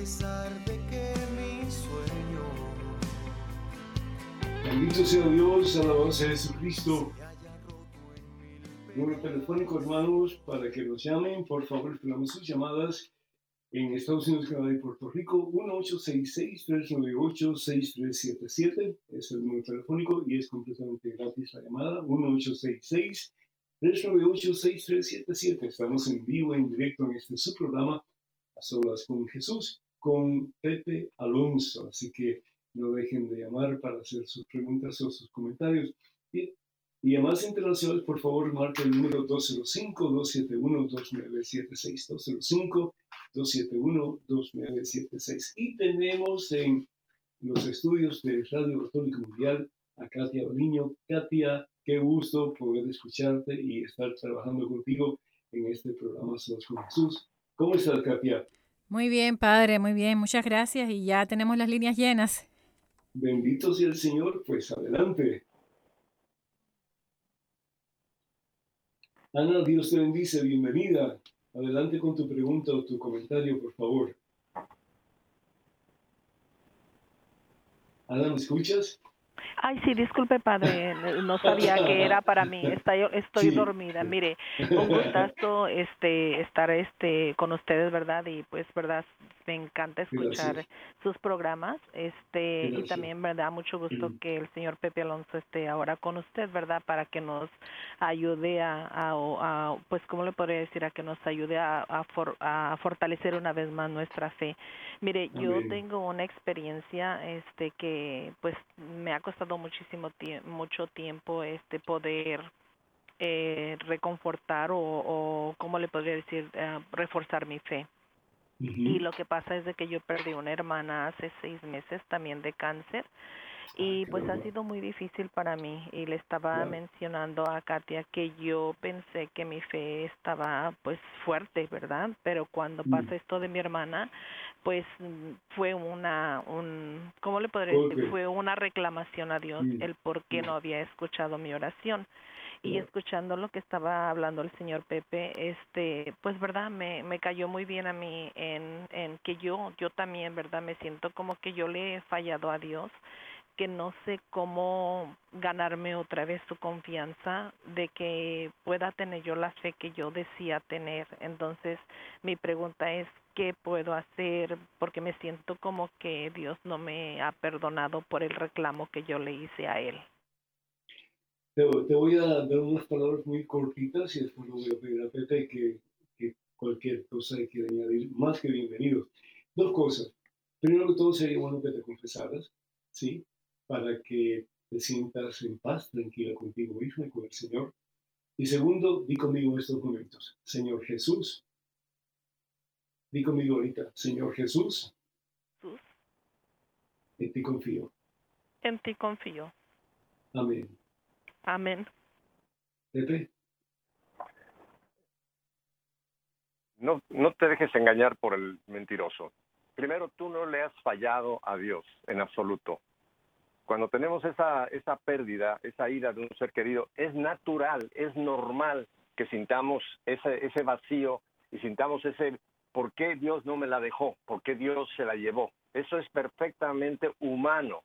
De que mi sueño. Bendito sea Dios, alabado sea Jesucristo. Número telefónico, hermanos, para que nos llamen, por favor, esperamos sus llamadas en Estados Unidos, Canadá y Puerto Rico, 1866-398-6377, es el número telefónico y es completamente gratis la llamada, 1866-398-6377. Estamos en vivo, en directo en este su programa, A Solas con Jesús con Pepe Alonso, así que no dejen de llamar para hacer sus preguntas o sus comentarios. Y, y más internacionales, por favor, marque el número 205-271-2976, 205-271-2976. Y tenemos en los estudios de Radio Católica Mundial a Katia Oliño. Katia, qué gusto poder escucharte y estar trabajando contigo en este programa Somos con Jesús. ¿Cómo estás, Katia? Muy bien, padre, muy bien, muchas gracias y ya tenemos las líneas llenas. Bendito sea el Señor, pues adelante. Ana, Dios te bendice, bienvenida. Adelante con tu pregunta o tu comentario, por favor. Ana, ¿me escuchas? Ay, sí, disculpe, padre, no sabía que era para mí. Estoy, estoy dormida. Mire, un gustazo este estar este con ustedes, ¿verdad? Y pues, ¿verdad? Me encanta escuchar sus programas. Este, y también, ¿verdad? Mucho gusto que el señor Pepe Alonso esté ahora con usted, ¿verdad? Para que nos ayude a, a, pues, ¿cómo le podría decir? A que nos ayude a, a, fortalecer una vez más nuestra fe. Mire, yo tengo una experiencia este que pues me ha costado muchísimo mucho tiempo este poder eh, reconfortar o, o, ¿cómo le podría decir? Eh, reforzar mi fe. Y lo que pasa es de que yo perdí una hermana hace seis meses también de cáncer Y pues ha sido muy difícil para mí. Y le estaba mencionando a Katia que yo pensé que mi fe estaba pues fuerte, ¿verdad? Pero cuando Mm. pasa esto de mi hermana, pues mm, fue una, un, ¿cómo le podría decir? Fue una reclamación a Dios Mm. el por qué Mm. no había escuchado mi oración y escuchando lo que estaba hablando el señor Pepe, este, pues verdad, me, me cayó muy bien a mí en, en que yo, yo también, verdad, me siento como que yo le he fallado a Dios, que no sé cómo ganarme otra vez su confianza de que pueda tener yo la fe que yo decía tener. Entonces, mi pregunta es, ¿qué puedo hacer? Porque me siento como que Dios no me ha perdonado por el reclamo que yo le hice a él. Te, te voy a dar unas palabras muy cortitas y después lo voy a pedir a Pepe que, que cualquier cosa que quiera añadir, más que bienvenido. Dos cosas. Primero que todo sería bueno que te confesaras, ¿sí? Para que te sientas en paz, tranquila contigo mismo y con el Señor. Y segundo, di conmigo estos momentos. Señor Jesús, di conmigo ahorita, Señor Jesús, Jesús, en ti confío. en ti confío. Amén. Amén. Pepe, No, no te dejes engañar por el mentiroso. Primero, tú no le has fallado a Dios en absoluto. Cuando tenemos esa, esa pérdida, esa ira de un ser querido, es natural, es normal que sintamos ese, ese vacío y sintamos ese ¿por qué Dios no me la dejó? ¿Por qué Dios se la llevó? Eso es perfectamente humano.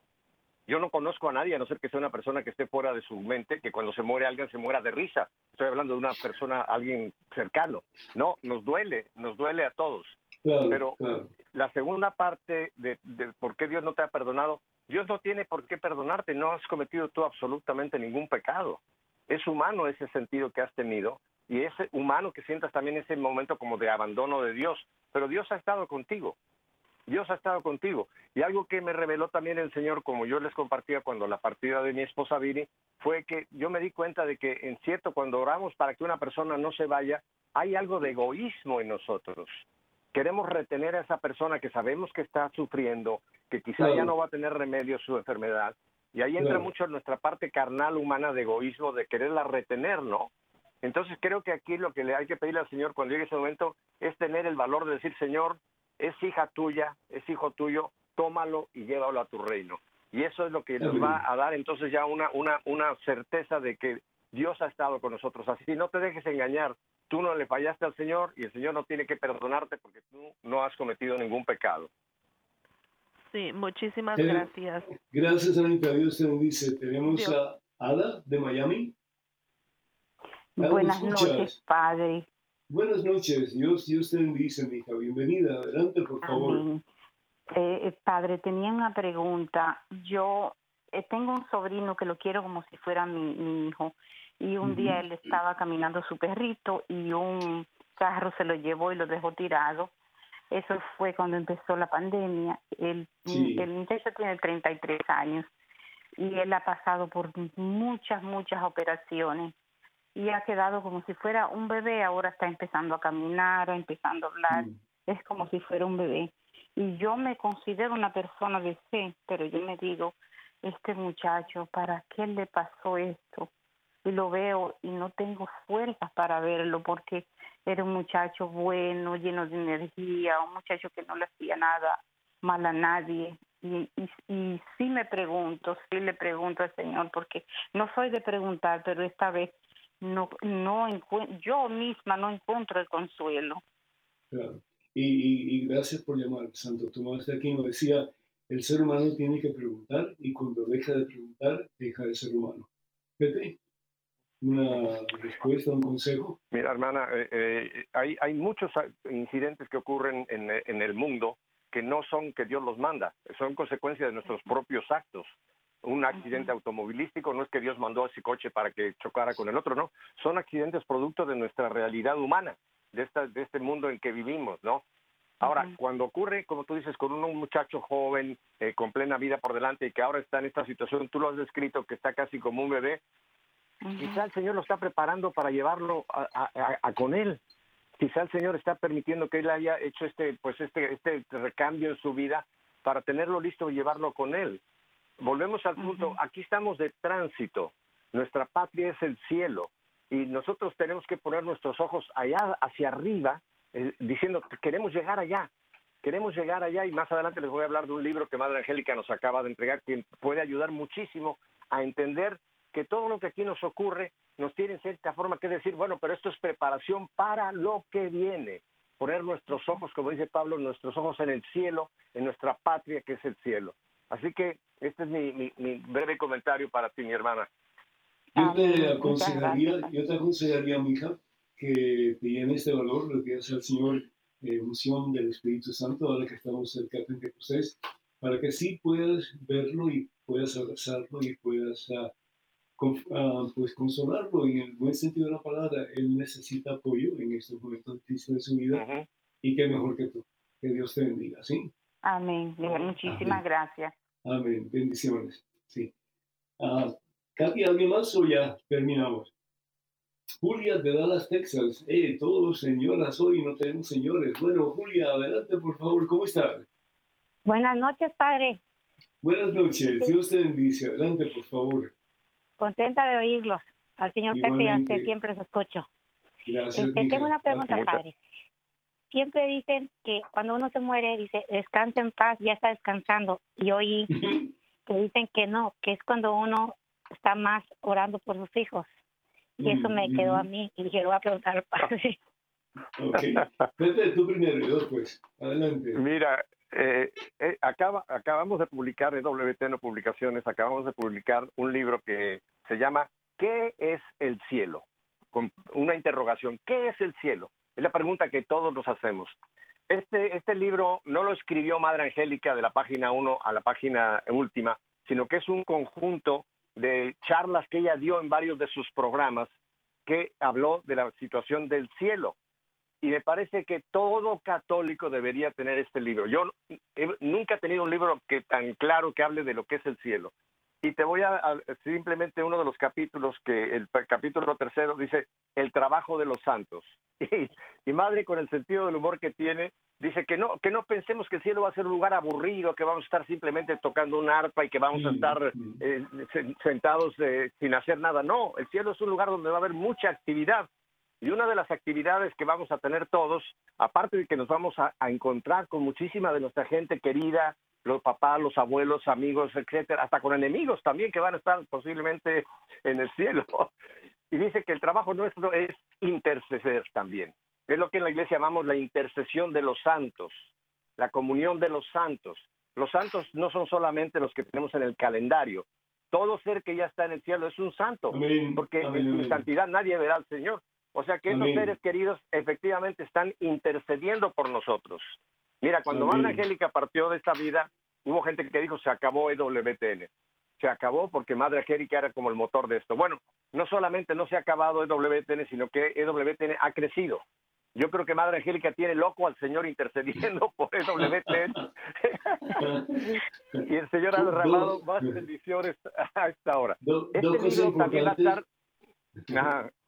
Yo no conozco a nadie, a no ser que sea una persona que esté fuera de su mente, que cuando se muere alguien se muera de risa. Estoy hablando de una persona, alguien cercano. No, nos duele, nos duele a todos. claro, Pero claro. la segunda parte de, de por qué Dios no te ha perdonado, Dios no tiene por qué perdonarte, no has cometido tú absolutamente ningún pecado. Es humano ese sentido que has tenido y es humano que sientas también ese momento como de abandono de Dios, pero Dios ha estado contigo. Dios ha estado contigo. Y algo que me reveló también el Señor, como yo les compartía cuando la partida de mi esposa Viri, fue que yo me di cuenta de que en cierto, cuando oramos para que una persona no se vaya, hay algo de egoísmo en nosotros. Queremos retener a esa persona que sabemos que está sufriendo, que quizá Claro. ya no va a tener remedio su enfermedad. Y ahí entra Claro. mucho nuestra parte carnal humana de egoísmo, de quererla retener, ¿no? Entonces creo que aquí lo que le hay que pedirle al Señor cuando llegue ese momento es tener el valor de decir, Señor, es hija tuya, es hijo tuyo, tómalo y llévalo a tu reino. Y eso es lo que nos va a dar entonces ya una, una, una certeza de que Dios ha estado con nosotros. Así no te dejes engañar. Tú no le fallaste al Señor y el Señor no tiene que perdonarte porque tú no has cometido ningún pecado. Sí, muchísimas Eh, gracias. Gracias, Anita. Dios te bendice. Tenemos Dios. a Ada de Miami. Ada, ¿me Buenas noches, Padre. Buenas noches. Dios, Dios te bendice, mi hija. Bienvenida. Adelante, por favor. Amén. Eh, eh, padre, tenía una pregunta. Yo eh, tengo un sobrino que lo quiero como si fuera mi, mi hijo. Y un día él estaba caminando su perrito y un carro se lo llevó y lo dejó tirado. Eso fue cuando empezó la pandemia. El, Sí. el muchacho tiene 33 años y él ha pasado por muchas, muchas operaciones y ha quedado como si fuera un bebé. Ahora está empezando a caminar, empezando a hablar Mm. es como si fuera un bebé. Y yo me considero una persona de fe, pero yo me digo, este muchacho, ¿para qué le pasó esto? Y lo veo y no tengo fuerzas para verlo porque era un muchacho bueno, lleno de energía, un muchacho que no le hacía nada mal a nadie. Y, y, sí me pregunto, sí le pregunto al Señor, porque no soy de preguntar, pero esta vez no, no yo misma no encuentro el consuelo. Claro. Y, y- y gracias por llamar, Santo Tomás de Aquino. Decía, el ser humano tiene que preguntar y cuando deja de preguntar, deja de ser humano. Pepe, una respuesta, un consejo. Mira, hermana, eh, eh, hay, hay muchos a- incidentes que ocurren en, en el mundo que no son que Dios los manda, son consecuencia de nuestros propios actos. Un accidente automovilístico no es que Dios mandó ese coche para que chocara con el otro, no. Son accidentes producto de nuestra realidad humana, de, esta, de este mundo en que vivimos, ¿no? Ahora, cuando ocurre, como tú dices, con un, un muchacho joven, eh, con plena vida por delante y que ahora está en esta situación, tú lo has descrito, que está casi como un bebé, Quizá el Señor lo está preparando para llevarlo a, a- a- a con Él. Quizá el Señor está permitiendo que Él haya hecho este, pues este, este recambio en su vida para tenerlo listo y llevarlo con Él. volvemos al punto, aquí estamos de tránsito, nuestra patria es el cielo. Y nosotros tenemos que poner nuestros ojos allá hacia arriba, eh, diciendo que queremos llegar allá, queremos llegar allá. Y más adelante les voy a hablar de un libro que Madre Angélica nos acaba de entregar que puede ayudar muchísimo a entender que todo lo que aquí nos ocurre nos tiene en cierta forma que decir, bueno, pero esto es preparación para lo que viene. Poner nuestros ojos, como dice Pablo, nuestros ojos en el cielo, en nuestra patria que es el cielo. Así que este es mi, mi, breve comentario para ti, mi hermana. Yo te aconsejaría, yo te aconsejaría, mija, que te llene este valor, lo que hace el Señor, eh, unción del Espíritu Santo, ahora que estamos cerca de Pentecostés, para que sí puedas verlo y puedas abrazarlo y puedas uh, pues consolarlo en el buen sentido de la palabra. Él necesita apoyo en estos momentos difíciles de su vida y qué mejor que tú. Que Dios te bendiga, ¿sí? Amén. Muchísimas gracias. Amén. Bendiciones. Sí. Uh, Katy, ¿alguien más o ya terminamos? Julia de Dallas, Texas. Eh, todos señoras hoy, no tenemos señores. Bueno, Julia, adelante, por favor. ¿Cómo estás? Buenas noches, padre. Buenas noches. Dios te bendice. Adelante, por favor. Contenta de oírlos. Al señor Pepe siempre se escucho. Gracias. Este, tengo una pregunta, padre. Siempre dicen que cuando uno se muere, dice, descansa en paz, ya está descansando. Y hoy que dicen que no, que es cuando uno está más orando por sus hijos. Y eso me quedó a mí y dije, lo voy a preguntar al padre. Ok. Tú primero y pues. Adelante. Mira, eh, eh, acaba, acabamos de publicar en WTN Publicaciones, acabamos de publicar un libro que se llama ¿Qué es el cielo? Con una interrogación, ¿qué es el cielo? Es la pregunta que todos nos hacemos. Este, este libro no lo escribió Madre Angélica de la página 1 a la página última, sino que es un conjunto de charlas que ella dio en varios de sus programas que habló de la situación del cielo y me parece que todo católico debería tener este libro. Yo nunca he tenido un libro que tan claro que hable de lo que es el cielo. Y te voy a, simplemente uno de los capítulos que el capítulo tercero dice el trabajo de los santos. Y, madre con el sentido del humor que tiene dice que no que no pensemos que el cielo va a ser un lugar aburrido, que vamos a estar simplemente tocando un arpa y que vamos a estar eh, sentados eh, sin hacer nada. No, el cielo es un lugar donde va a haber mucha actividad y una de las actividades que vamos a tener todos, aparte de que nos vamos a, encontrar con muchísima de nuestra gente querida, los papás, los abuelos, amigos, etcétera, hasta con enemigos también que van a estar posiblemente en el cielo. Y dice que el trabajo nuestro es interceder también. Es lo que en la iglesia llamamos la intercesión de los santos, la comunión de los santos. Los santos no son solamente los que tenemos en el calendario. Todo ser que ya está en el cielo es un santo, porque en su santidad nadie verá al Señor. O sea que esos seres queridos efectivamente están intercediendo por nosotros. Mira, cuando Madre Angélica partió de esta vida, hubo gente que dijo se acabó EWTN. Se acabó porque Madre Angélica era como el motor de esto. Bueno, no solamente no se ha acabado EWTN, sino que EWTN ha crecido. Yo creo que Madre Angélica tiene loco al Señor intercediendo por EWTN. y el Señor ha derramado más bendiciones a esta hora. este libro también va a estar...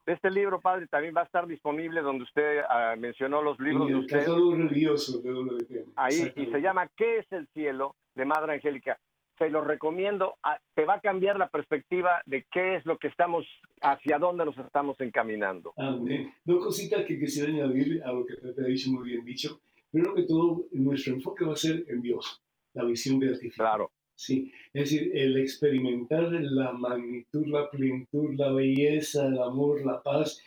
Este libro, padre, también va a estar disponible donde usted ah, mencionó los libros de usted. religioso de Ahí, y se llama ¿Qué es el cielo? de Madre Angélica. Se lo recomiendo, ah, te va a cambiar la perspectiva de qué es lo que estamos, hacia dónde nos estamos encaminando. Amén. Dos cositas que quisiera añadir a lo que te ha dicho muy bien dicho. Primero que todo, nuestro enfoque va a ser en Dios, la visión beatífica. Claro. Sí, es decir, el experimentar la magnitud, la plenitud, la belleza, el amor, la paz,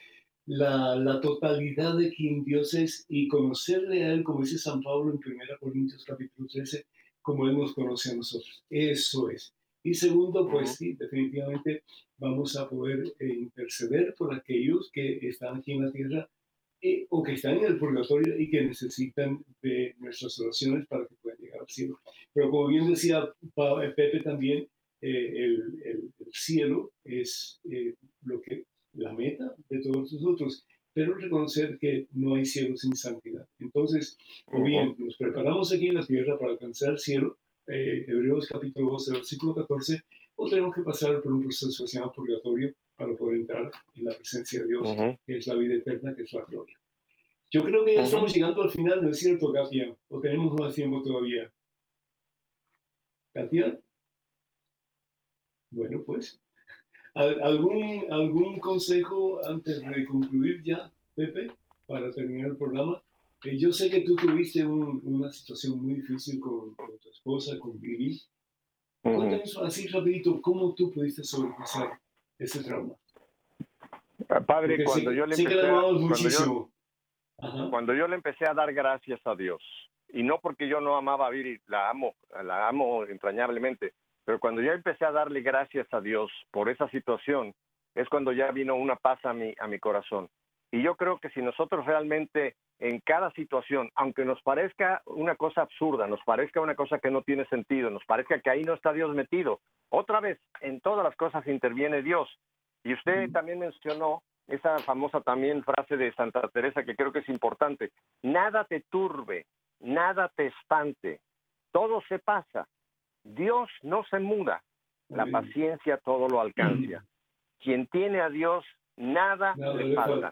la, la, totalidad de quien Dios es y conocerle a Él, como dice San Pablo en 1 Corintios capítulo 13, como Él nos conoce a nosotros. Eso es. Y segundo, pues sí, definitivamente vamos a poder eh, interceder por aquellos que están aquí en la tierra eh, o que están en el purgatorio y que necesitan de nuestras oraciones para que puedan llegar al cielo. Pero como bien decía Pepe también, eh, el, el, cielo es eh, lo que, la meta de todos nosotros, pero reconocer que no hay cielo sin santidad. Entonces, o bien nos preparamos aquí en la tierra para alcanzar el cielo, Hebreos capítulo 12, versículo 14, o tenemos que pasar por un proceso que se llama purgatorio, para poder entrar en la presencia de Dios, que es la vida eterna, que es la gloria. Yo creo que ya estamos llegando al final, ¿no es cierto, Katia? ¿O tenemos más tiempo todavía? ¿Katia? Bueno, pues, ¿algún, ¿algún consejo antes de concluir ya, Pepe, para terminar el programa? Eh, yo sé que tú tuviste una situación muy difícil con, tu esposa, con Vivi. Cuéntanos así rapidito, ¿cómo tú pudiste sobrepasar ese trauma? Ah, padre, cuando, yo le empecé, cuando, cuando yo le empecé a dar gracias a Dios, y no porque yo no amaba a Viri, la amo, la amo entrañablemente, pero cuando ya empecé a darle gracias a Dios por esa situación, es cuando ya vino una paz a mi, a mi corazón. Y yo creo que si nosotros realmente en cada situación, aunque nos parezca una cosa absurda, nos parezca una cosa que no tiene sentido, nos parezca que ahí no está Dios metido, otra vez en todas las cosas interviene Dios. Y usted también mencionó esa famosa también frase de Santa Teresa que creo que es importante, nada te turbe, nada te espante, todo se pasa, Dios no se muda, la paciencia todo lo alcanza. Quien tiene a Dios, nada, le falta.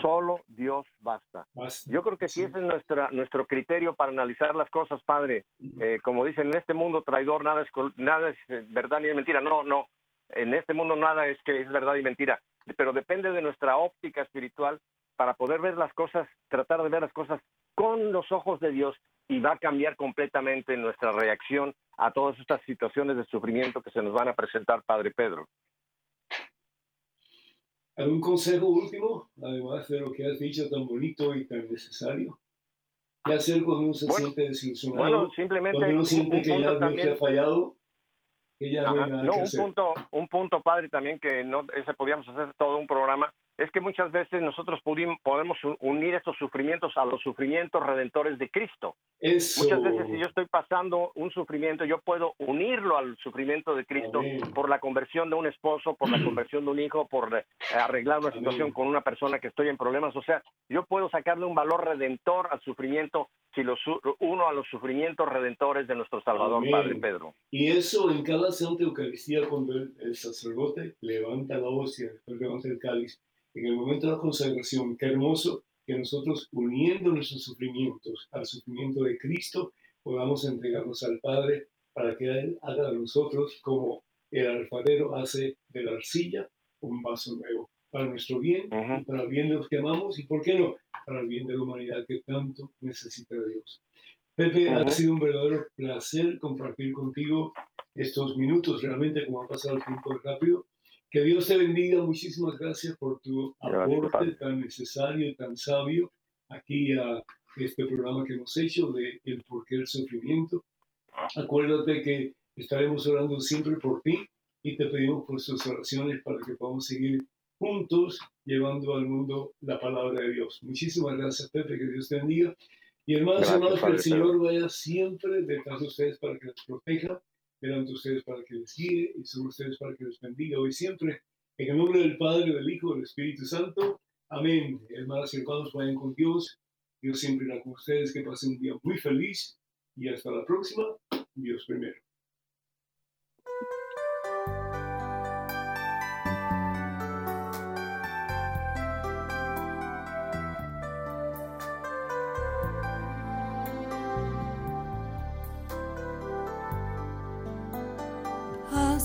Solo Dios basta. Yo creo que si ese es nuestra, nuestro criterio para analizar las cosas, Padre. Eh, como dicen, en este mundo traidor nada es, nada es eh, verdad ni es mentira. No, no. En este mundo nada es que es verdad y mentira. Pero depende de nuestra óptica espiritual para poder ver las cosas, tratar de ver las cosas con los ojos de Dios y va a cambiar completamente nuestra reacción a todas estas situaciones de sufrimiento que se nos van a presentar, Padre Pedro. ¿Algún consejo último, además de lo que has dicho tan bonito y tan necesario? ¿Qué hacer cuando uno se siente desilusionado? Bueno, simplemente cuando uno siente que ya Dios ha fallado, que ya no hay nada no, que un hacer. punto, un punto, padre, también que no, ese podíamos hacer todo un programa, es que muchas veces nosotros pudimos, podemos unir estos sufrimientos a los sufrimientos redentores de Cristo. Eso. Muchas veces si yo estoy pasando un sufrimiento, yo puedo unirlo al sufrimiento de Cristo Amén. por la conversión de un esposo, por la conversión de un hijo, por eh, arreglar una situación con una persona que estoy en problemas. O sea, yo puedo sacarle un valor redentor al sufrimiento si lo su- uno a los sufrimientos redentores de nuestro Salvador, Amén. Padre Pedro. Y eso en cada Santa Eucaristía, cuando el, el sacerdote levanta la hostia, levanta el cáliz, en el momento de la consagración, qué hermoso que nosotros, uniendo nuestros sufrimientos al sufrimiento de Cristo, podamos entregarnos al Padre para que Él haga de nosotros como el alfarero hace de la arcilla un vaso nuevo, para nuestro bien y para el bien de los que amamos y, ¿por qué no?, para el bien de la humanidad que tanto necesita de Dios. Pepe, ha Ujú. sido un verdadero placer compartir contigo estos minutos, realmente como ha pasado el tiempo rápido. Que Dios te bendiga, muchísimas gracias por tu aporte tan necesario y tan sabio aquí a este programa que hemos hecho de El porqué del sufrimiento. Acuérdate que estaremos orando siempre por ti y te pedimos por sus oraciones para que podamos seguir juntos llevando al mundo la palabra de Dios. Muchísimas gracias, Pepe, que Dios te bendiga. Y hermanos, Gracias, hermanos, que el Señor vaya siempre detrás de ustedes para que les proteja, de ustedes para que les guíe y sobre ustedes para que les bendiga hoy siempre. En el nombre del Padre, del Hijo, del Espíritu Santo. Amén. Hermanas y hermanos, vayan con Dios. Dios siempre irá con ustedes. Que pasen un día muy feliz y hasta la próxima. Dios primero.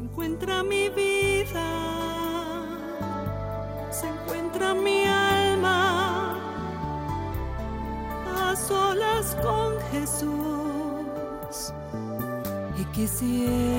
Encuentra mi vida, encuentra mi alma a solas con Jesús. Y quisiera